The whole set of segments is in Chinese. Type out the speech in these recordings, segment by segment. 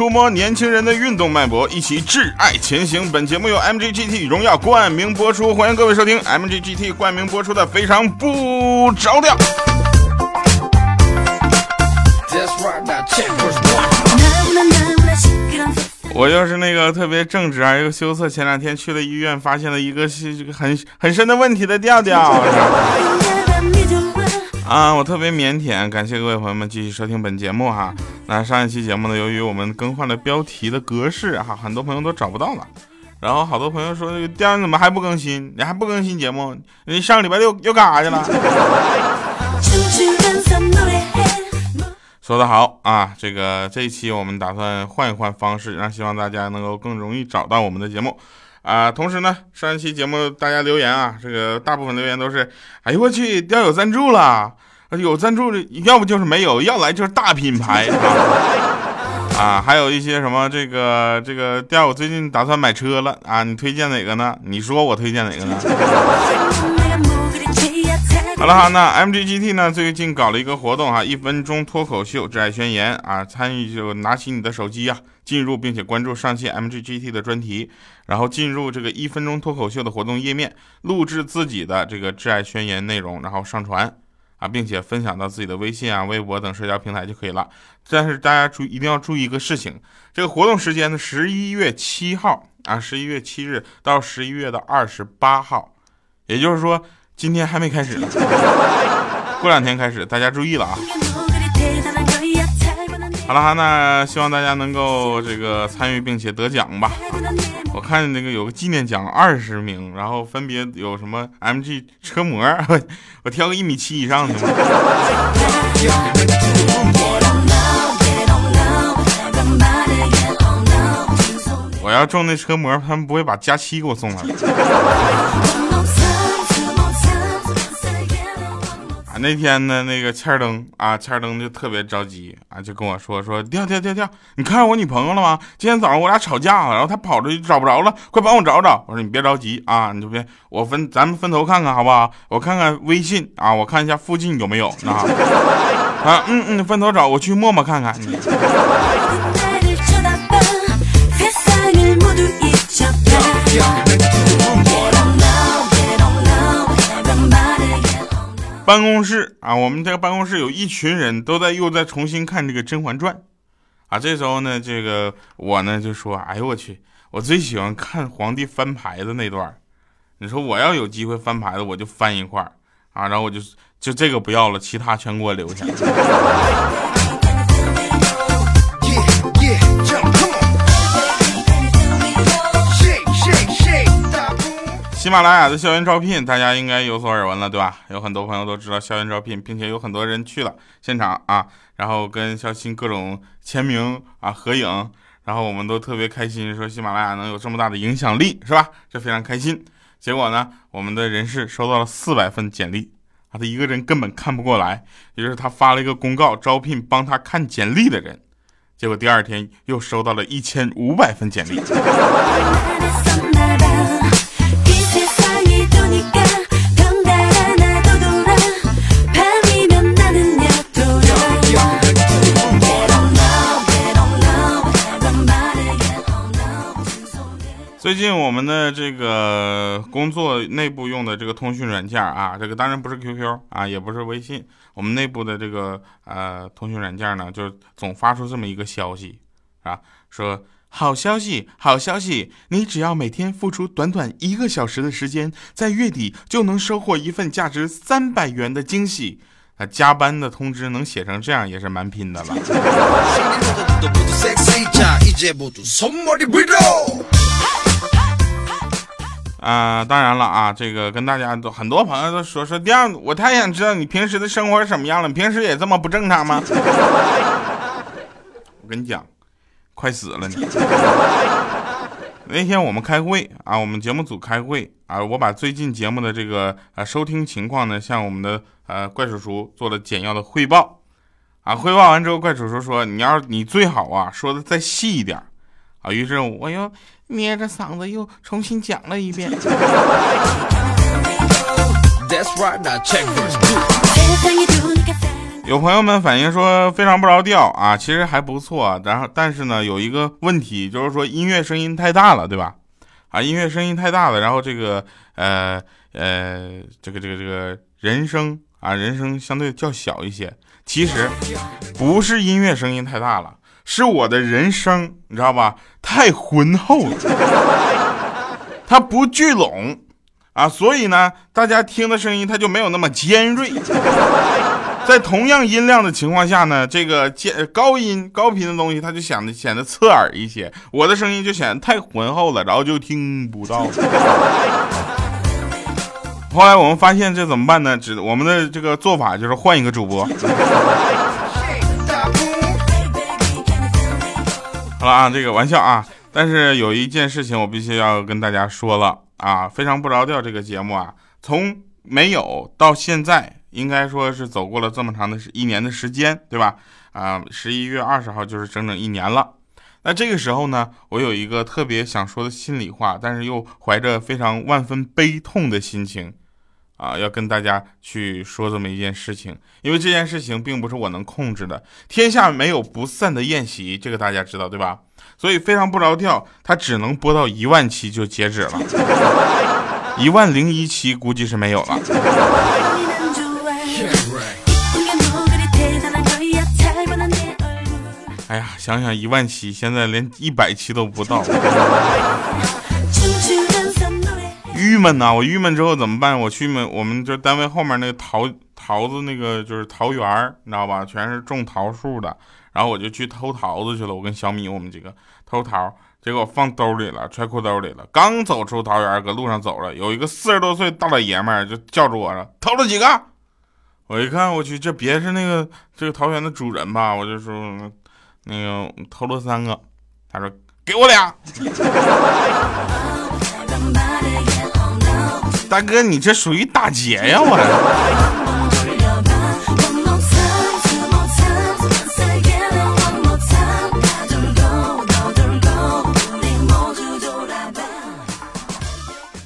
触摸年轻人的运动脉搏，一起挚爱前行。本节目由 MGGT 荣耀冠名播出，欢迎各位收听 MGGT 冠名播出的《非常不着调》。我又是那个特别正直而又羞涩，前两天去了医院，发现了一个是这个很很深的问题的调调。啊，我特别腼腆，感谢各位朋友们继续收听本节目哈。那上一期节目呢，由于我们更换了标题的格式哈，很多朋友都找不到了。然后好多朋友说，这个调怎么还不更新？你还不更新节目？你上礼拜六又干啥去了？说的好啊，这个这一期我们打算换一换方式，让希望大家能够更容易找到我们的节目。啊，同时呢，上一期节目大家留言啊，这个大部分留言都是，哎呦我去，调有赞助了，有赞助的，要不就是没有，要来就是大品牌啊，啊，还有一些什么这个这个调，我最近打算买车了啊，你推荐哪个呢？你说我推荐哪个呢？好了哈，那 MGGT 呢最近搞了一个活动哈，一分钟脱口秀挚爱宣言啊，参与就拿起你的手机呀，进入并且关注上期 MGGT 的专题，然后进入这个一分钟脱口秀的活动页面，录制自己的这个挚爱宣言内容，然后上传啊，并且分享到自己的微信啊、微博等社交平台就可以了。但是大家注一定要注意一个事情，这个活动时间呢，十一月七号啊，十一月七日到十一月的二十八号，也就是说。今天还没开始呢，过两天开始，大家注意了啊！好了哈，那希望大家能够这个参与并且得奖吧。我看那个有个纪念奖二十名，然后分别有什么 MG 车模，我挑个一米七以上的？我要中那车模，他们不会把加七给我送来。那天呢，那个欠灯啊，欠灯就特别着急啊，就跟我说说掉掉掉掉，你看上我女朋友了吗？今天早上我俩吵架了，然后她跑出去找不着了，快帮我找找。我说你别着急啊，你就别我分咱们分头看看好不好？我看看微信啊，我看一下附近有没有啊啊嗯嗯，分头找，我去陌陌看看你。办公室啊，我们这个办公室有一群人都在又在重新看这个《甄嬛传》啊。这时候呢，这个我呢就说：“哎呦我去，我最喜欢看皇帝翻牌子那段你说我要有机会翻牌子，我就翻一块啊，然后我就就这个不要了，其他全给我留下。喜马拉雅的校园招聘，大家应该有所耳闻了，对吧？有很多朋友都知道校园招聘，并且有很多人去了现场啊，然后跟肖鑫各种签名啊、合影，然后我们都特别开心，说喜马拉雅能有这么大的影响力，是吧？这非常开心。结果呢，我们的人事收到了四百份简历，啊，他一个人根本看不过来，于是他发了一个公告，招聘帮他看简历的人。结果第二天又收到了一千五百份简历。最近我们的这个工作内部用的这个通讯软件啊，这个当然不是 QQ 啊，也不是微信，我们内部的这个呃通讯软件呢，就总发出这么一个消息啊，说好消息，好消息，你只要每天付出短短一个小时的时间，在月底就能收获一份价值三百元的惊喜。啊，加班的通知能写成这样，也是蛮拼的了。啊，当然了啊，这个跟大家都很多朋友都说说，第二，我太想知道你平时的生活是什么样了，你平时也这么不正常吗？我跟你讲，快死了你！那天我们开会啊，我们节目组开会啊，我把最近节目的这个呃收听情况呢，向我们的呃怪叔叔做了简要的汇报啊。汇报完之后，怪叔叔说：“你要你最好啊，说的再细一点啊。”于是我又捏着嗓子又重新讲了一遍。有朋友们反映说非常不着调啊，其实还不错。然后但是呢，有一个问题就是说音乐声音太大了，对吧？啊，音乐声音太大了。然后这个呃呃，这个这个这个人声啊，人声相对较小一些。其实不是音乐声音太大了，是我的人声，你知道吧？太浑厚了，它不聚拢。啊，所以呢，大家听的声音它就没有那么尖锐。在同样音量的情况下呢，这个尖高音高频的东西，它就显得显得刺耳一些。我的声音就显得太浑厚了，然后就听不到。后来我们发现这怎么办呢？只我们的这个做法就是换一个主播。好了啊，这个玩笑啊，但是有一件事情我必须要跟大家说了。啊，非常不着调。这个节目啊，从没有到现在，应该说是走过了这么长的一年的时间，对吧？啊，十一月二十号就是整整一年了。那这个时候呢，我有一个特别想说的心里话，但是又怀着非常万分悲痛的心情，啊，要跟大家去说这么一件事情。因为这件事情并不是我能控制的。天下没有不散的宴席，这个大家知道对吧？所以非常不着调，它只能播到一万期就截止了，一万零一期估计是没有了。哎呀，想想一万期，现在连一百期都不到，郁闷呐！我郁闷之后怎么办？我去门我们这单位后面那个桃桃子那个就是桃园，你知道吧？全是种桃树的。然后我就去偷桃子去了，我跟小米我们几个偷桃，结果放兜里了，揣裤兜里了。刚走出桃园，搁路上走了，有一个四十多岁大老爷们儿就叫住我了：“偷了几个？”我一看，我去，这别是那个这个桃园的主人吧？我就说：“那个偷了三个。”他说：“给我俩。” 大哥，你这属于打劫呀！我。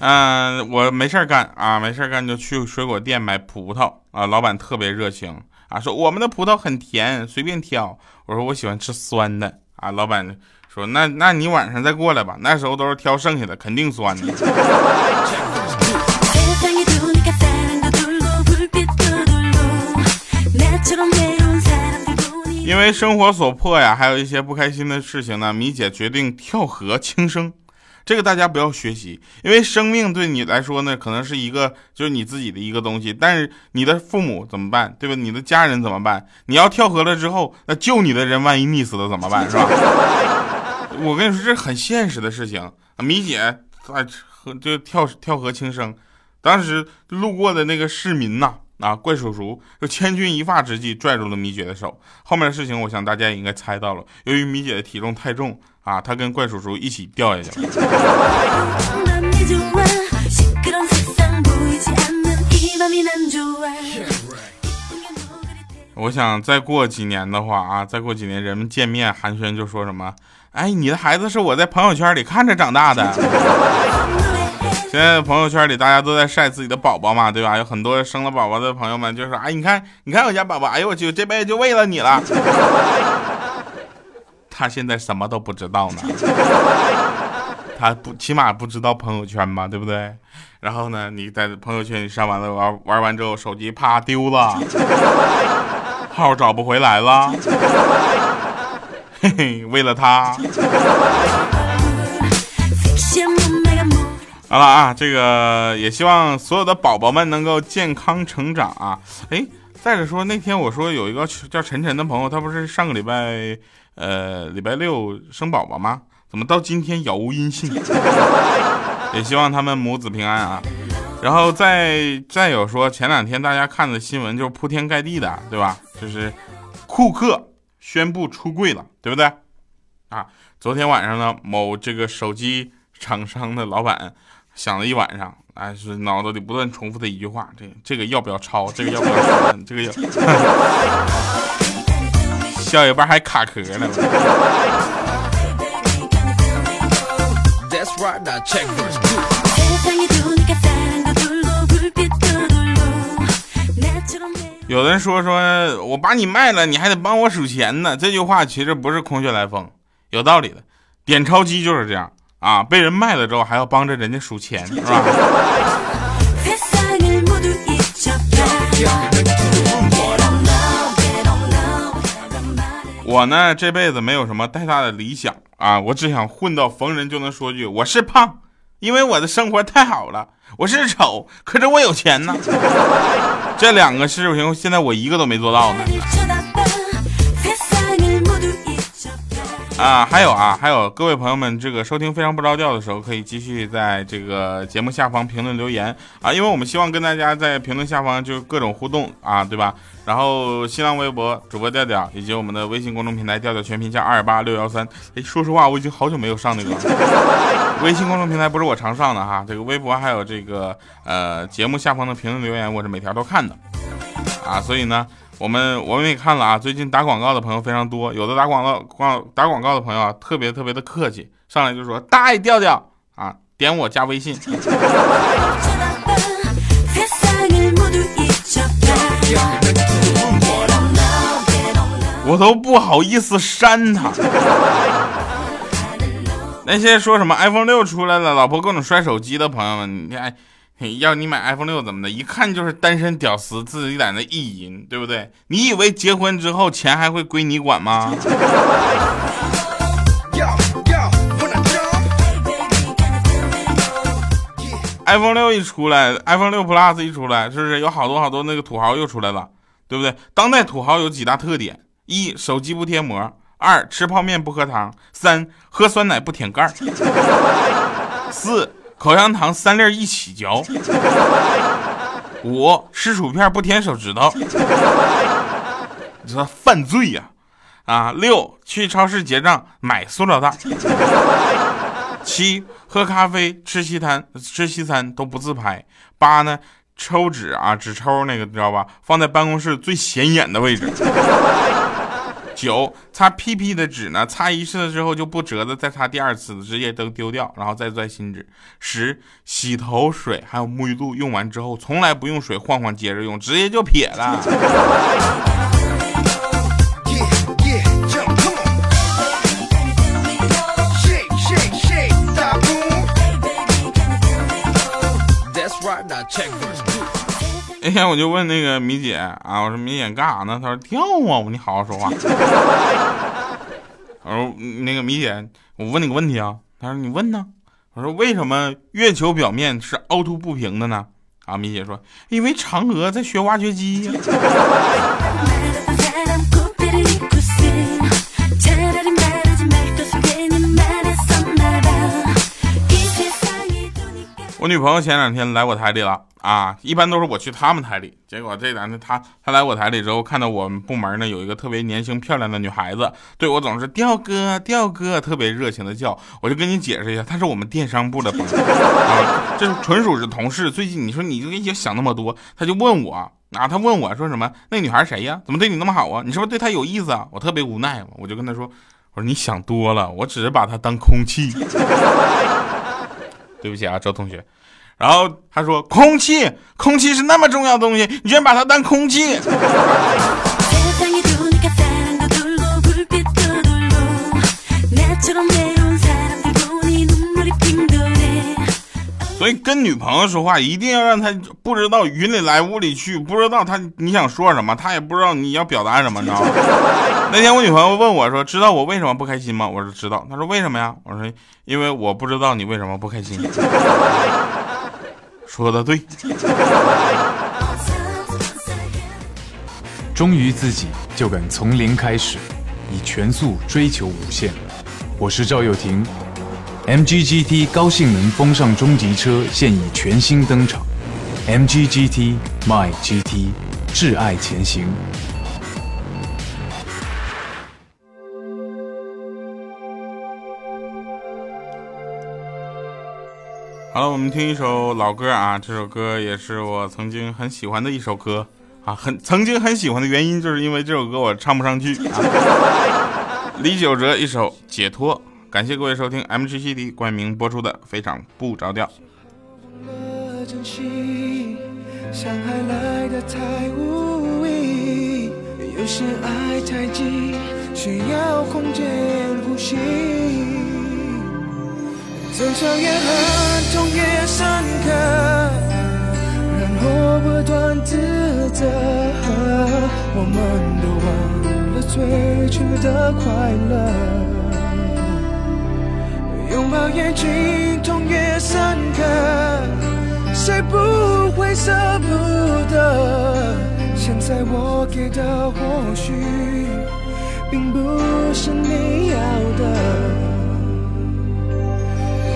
嗯，我没事干啊，没事干就去水果店买葡萄啊。老板特别热情啊，说我们的葡萄很甜，随便挑。我说我喜欢吃酸的啊。老板说那那你晚上再过来吧，那时候都是挑剩下的，肯定酸的。因为生活所迫呀，还有一些不开心的事情呢，米姐决定跳河轻生。这个大家不要学习，因为生命对你来说呢，可能是一个就是你自己的一个东西，但是你的父母怎么办，对吧？你的家人怎么办？你要跳河了之后，那救你的人万一溺死了怎么办，是吧？我跟你说，这是很现实的事情。米姐啊，就跳跳河轻生，当时路过的那个市民呐，啊怪叔叔就千钧一发之际拽住了米姐的手。后面的事情，我想大家也应该猜到了。由于米姐的体重太重。啊，她跟怪叔叔一起掉下去了。我想再过几年的话啊，再过几年人们见面寒暄就说什么？哎，你的孩子是我在朋友圈里看着长大的。现在朋友圈里大家都在晒自己的宝宝嘛，对吧？有很多生了宝宝的朋友们就说：哎，你看，你看我家宝宝，哎呦我去，这辈子就为了你了。他现在什么都不知道呢，他不起码不知道朋友圈吧，对不对？然后呢，你在朋友圈里上完了玩玩完之后，手机啪丢了，号找不回来了，嘿嘿，为了他。好了啊，这个也希望所有的宝宝们能够健康成长啊！哎，再者说那天我说有一个叫晨晨的朋友，他不是上个礼拜。呃，礼拜六生宝宝吗？怎么到今天杳无音信？也希望他们母子平安啊。然后再再有说，前两天大家看的新闻就是铺天盖地的，对吧？就是库克宣布出柜了，对不对？啊。昨天晚上呢，某这个手机厂商的老板想了一晚上，哎，是脑子里不断重复的一句话：这这个要不要抄？这个要不要？这个要。笑一半还卡壳呢。有人说说我把你卖了，你还得帮我数钱呢。这句话其实不是空穴来风，有道理的。点钞机就是这样啊，被人卖了之后还要帮着人家数钱，是吧？我呢这辈子没有什么太大的理想啊，我只想混到逢人就能说句我是胖，因为我的生活太好了。我是丑，可是我有钱呢。这两个事情现在我一个都没做到呢。啊，还有啊，还有各位朋友们，这个收听非常不着调的时候，可以继续在这个节目下方评论留言啊，因为我们希望跟大家在评论下方就各种互动啊，对吧？然后新浪微博主播调调，以及我们的微信公众平台调调全拼加二八六幺三。哎，说实话，我已经好久没有上那个 微信公众平台，不是我常上的哈。这个微博还有这个呃节目下方的评论留言，我是每条都看的啊，所以呢。我们我们也看了啊，最近打广告的朋友非常多，有的打广告广打广告的朋友啊，特别特别的客气，上来就说大爱调调啊，点我加微信，我都不好意思删他。那些说什么 iPhone 六出来了，老婆各种摔手机的朋友们，你看。要你买 iPhone 六怎么的？一看就是单身屌丝自己在那意淫，对不对？你以为结婚之后钱还会归你管吗？iPhone 六一出来，iPhone 六 Plus 一出来，是不是有好多好多那个土豪又出来了？对不对？当代土豪有几大特点：一、手机不贴膜；二、吃泡面不喝汤；三、喝酸奶不舔盖儿；四。口香糖三粒一起嚼，五吃薯片不舔手指头，你说犯罪呀？啊，六去超市结账买塑料袋，七喝咖啡吃西餐吃西餐都不自拍，八呢抽纸啊纸抽那个你知道吧？放在办公室最显眼的位置。九擦屁屁的纸呢，擦一次之后就不折的，再擦第二次直接都丢掉，然后再拽新纸。十洗头水还有沐浴露用完之后，从来不用水晃晃接着用，直接就撇了。那天我就问那个米姐啊，我说米姐干啥呢？她说跳啊！我说你好好说话。我说那个米姐，我问你个问题啊。她说你问呢。我说为什么月球表面是凹凸不平的呢？啊，米姐说因为嫦娥在学挖掘机呀。我女朋友前两天来我台里了啊，一般都是我去他们台里，结果这两天她她来我台里之后，看到我们部门呢有一个特别年轻漂亮的女孩子，对我总是调哥调哥，特别热情的叫，我就跟你解释一下，她是我们电商部的朋友，啊，这纯属是同事。最近你说你就也想那么多，他就问我啊，他问我说什么？那女孩谁呀？怎么对你那么好啊？你是不是对她有意思啊？我特别无奈，我就跟他说，我说你想多了，我只是把她当空气。对不起啊，周同学。然后他说：“空气，空气是那么重要的东西，你居然把它当空气。”所以跟女朋友说话，一定要让她不知道云里来雾里去，不知道她你想说什么，她也不知道你要表达什么，你知道吗？那天我女朋友问我说：“知道我为什么不开心吗？”我说：“知道。”她说：“为什么呀？”我说：“因为我不知道你为什么不开心。” 说的对。忠于自己，就敢从零开始，以全速追求无限。我是赵又廷。MG GT 高性能风尚中级车现已全新登场，MG GT My GT，挚爱前行。好了，我们听一首老歌啊，这首歌也是我曾经很喜欢的一首歌啊，很曾经很喜欢的原因就是因为这首歌我唱不上去。啊、李玖哲一首《解脱》。感谢各位收听 M G C D 冠名播出的《非常不着调》。争吵越狠，痛越深刻，然后不断自责。我们都忘了最初的快乐。越紧，痛越深刻，谁不会舍不得？现在我给的或许，并不是你要的。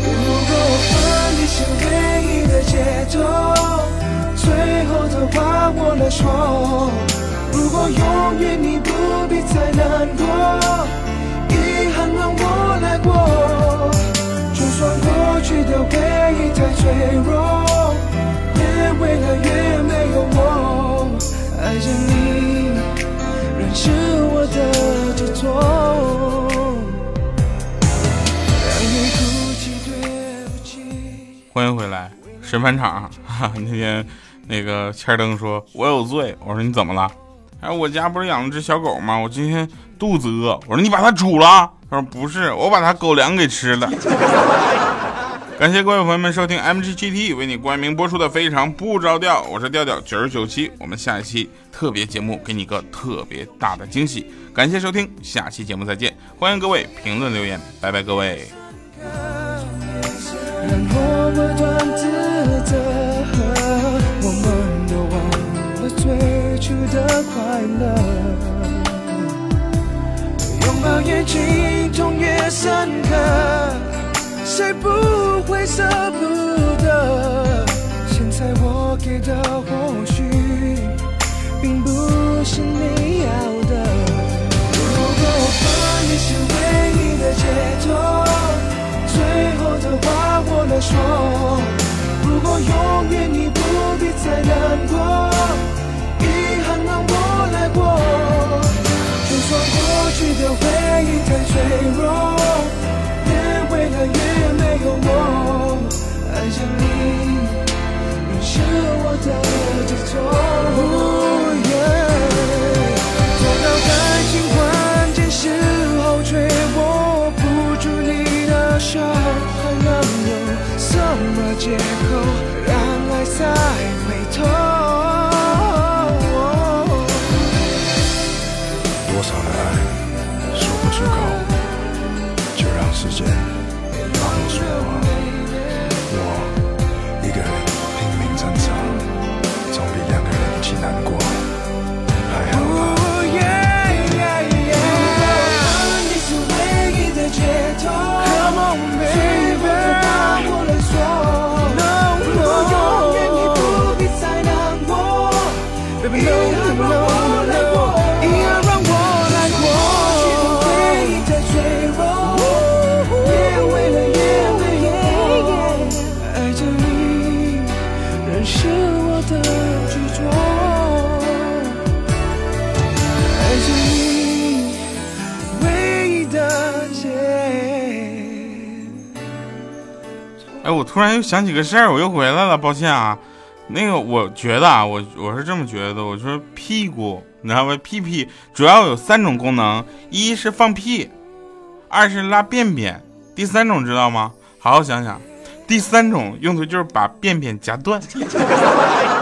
如果分离是唯一的解脱。最后的话我来说，如果永远你不必再难过，算过去的回忆太脆弱，别为了越没有我，爱着你仍是我的执着。欢迎回来，审判场。那天，那个千灯说：“我有罪。”我说：“你怎么了？”哎，我家不是养了只小狗吗？我今天肚子饿。我说：“你把它煮了？”他说：“不是，我把他狗粮给吃了。”感谢各位朋友们收听 MGGT 为你冠名播出的《非常不着调》，我是调调九十九期，我们下一期特别节目给你个特别大的惊喜。感谢收听，下期节目再见。欢迎各位评论留言，拜拜，各位。我们都忘了最初的快乐。拥抱越紧，痛越深刻，谁不会舍不得？现在我给的或许，并不是你要的。如果分离是唯一的解脱。最后的话我来说，如果永远你不脆弱，越为爱越没有我，爱上你你是我的执着。足够，就让时间帮我说话。我一个人拼命挣扎，总比两个人一起难过我突然又想起个事儿，我又回来了，抱歉啊。那个，我觉得啊，我我是这么觉得，我说屁股，你知道吗？屁屁主要有三种功能，一是放屁，二是拉便便，第三种知道吗？好好想想，第三种用途就是把便便夹断。